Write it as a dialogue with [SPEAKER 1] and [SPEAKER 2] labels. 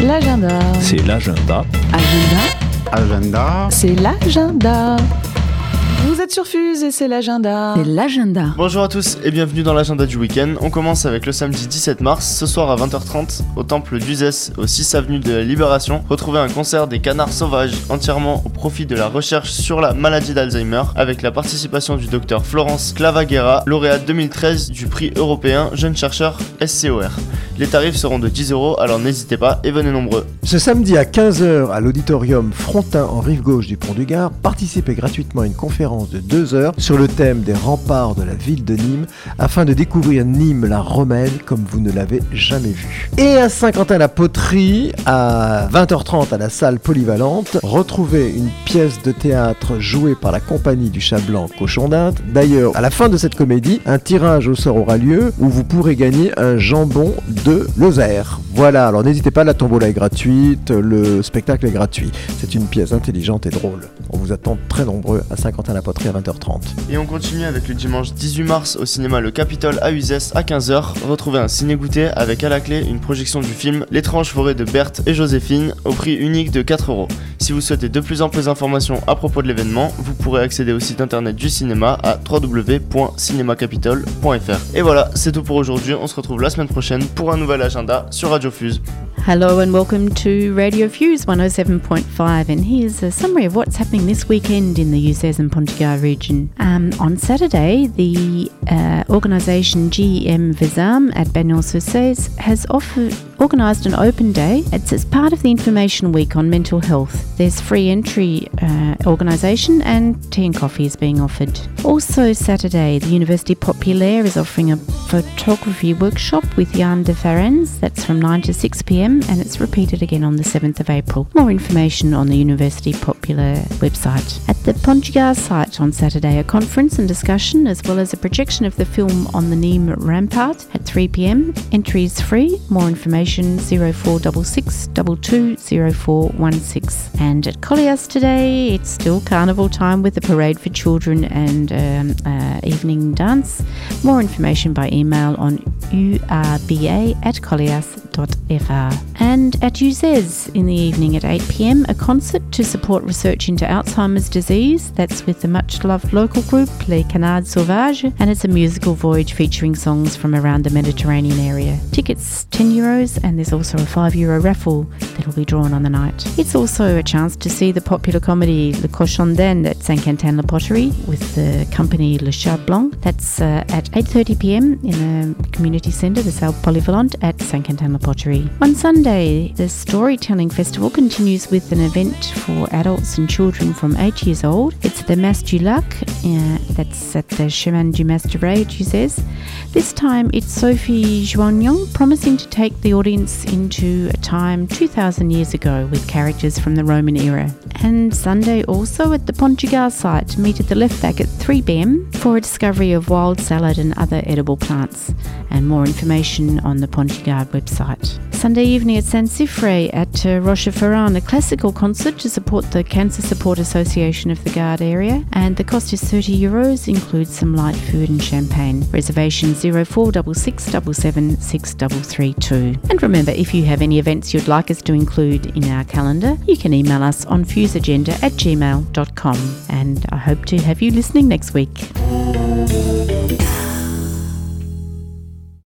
[SPEAKER 1] L'agenda.
[SPEAKER 2] C'est l'agenda.
[SPEAKER 1] Agenda.
[SPEAKER 3] Agenda.
[SPEAKER 1] C'est l'agenda. Vous êtes sur Fuse et c'est l'agenda.
[SPEAKER 4] C'est l'agenda.
[SPEAKER 5] Bonjour à tous et bienvenue dans l'agenda du week-end. On commence avec le samedi 17 mars, ce soir à 20h30, au temple d'Uzès, au 6 avenue de la Libération. Retrouvez un concert des canards sauvages entièrement au profit de la recherche sur la maladie d'Alzheimer, avec la participation du docteur Florence Clavaguera, lauréate 2013 du prix européen Jeune chercheur SCOR. Les tarifs seront de 10 euros, alors n'hésitez pas et venez nombreux.
[SPEAKER 6] Ce samedi à 15h à l'auditorium Frontin en rive gauche du Pont du Gard, participez gratuitement à une conférence de 2 heures sur le thème des remparts de la ville de Nîmes afin de découvrir Nîmes la romaine comme vous ne l'avez jamais vue. Et à Saint-Quentin-la-Poterie à 20h30 à la salle polyvalente, retrouvez une pièce de théâtre jouée par la compagnie du Chat Blanc Cochon d'Inde. D'ailleurs, à la fin de cette comédie, un tirage au sort aura lieu où vous pourrez gagner un jambon de Lozère. Voilà, alors n'hésitez pas, la tombola est gratuite, le spectacle est gratuit. C'est une pièce intelligente et drôle. On vous attend très nombreux à Saint-Quentin-la-Poterie à 20h30.
[SPEAKER 5] Et on continue avec le dimanche 18 mars au cinéma Le Capitole à Uzès à 15h. Retrouvez un ciné-goûter avec à la clé une projection du film L'étrange forêt de Berthe et Joséphine au prix unique de 4 euros. Si vous souhaitez de plus amples informations à propos de l'événement, vous pourrez accéder au site internet du cinéma à www.cinemacapitole.fr. Et voilà, c'est tout pour aujourd'hui. On se retrouve la semaine prochaine pour un nouvel agenda sur Radio Fuse.
[SPEAKER 4] Hello and welcome to Radio Fuse 107.5. And here's a summary of what's happening this weekend in the Uzes and Pontigar region. Um, on Saturday, the uh, organisation GEM Vizam at Bagnols-sur-Cèze has offered organised an open day. It's as part of the Information Week on mental health. There's free entry uh, organisation and tea and coffee is being offered. Also, Saturday, the University Populaire is offering a photography workshop with Jan de Farens. That's from 9 to 6 pm and it's repeated again on the 7th of April. More information on the University Popular website. At the Pont du Gard site on Saturday, a conference and discussion as well as a projection of the film on the Nîmes Rampart at 3 pm. Entry is free. More information 0466 220416. And at Collias today, it's still carnival time with a parade for children and um, uh, evening dance. More information by email on urba at colliers.fr. And at UZES in the evening at 8 pm, a concert to support research into Alzheimer's disease. That's with the much loved local group Les Canards Sauvages, and it's a musical voyage featuring songs from around the Mediterranean area. Tickets 10 euros, and there's also a 5 euro raffle that will be drawn on the night. It's also a chance to see the popular comedy Le Cochon d'Inde at Saint Quentin La Poterie with the company Le Chat Blanc. That's uh, at 8:30 p.m. in the community centre, the Salle Polyvalente at Saint Quentin Poterie. On Sunday, the Storytelling Festival continues with an event for adults and children from 8 years old. It's the Mas du Lac, uh, that's at the Chemin du Mas de she says. This time it's Sophie Joignon promising to take the audience into a time 2,000 years ago with characters from the Roman era. And Sunday also at the Pont du Gard site, meet at the left back at 3 pm for a discovery of wild salad and other edible plants. And more information on the Pont du Gard website. Sunday evening at Saint-Siffret at uh, Rocheferran, a classical concert to support the Cancer Support Association of the Gard area. And the cost is 30 euros, includes some light food and champagne. Reservation 0466 And remember, if you have any events you'd like us to include in our calendar, you can email us on fuseagenda at gmail.com. And I hope to have you listening next week.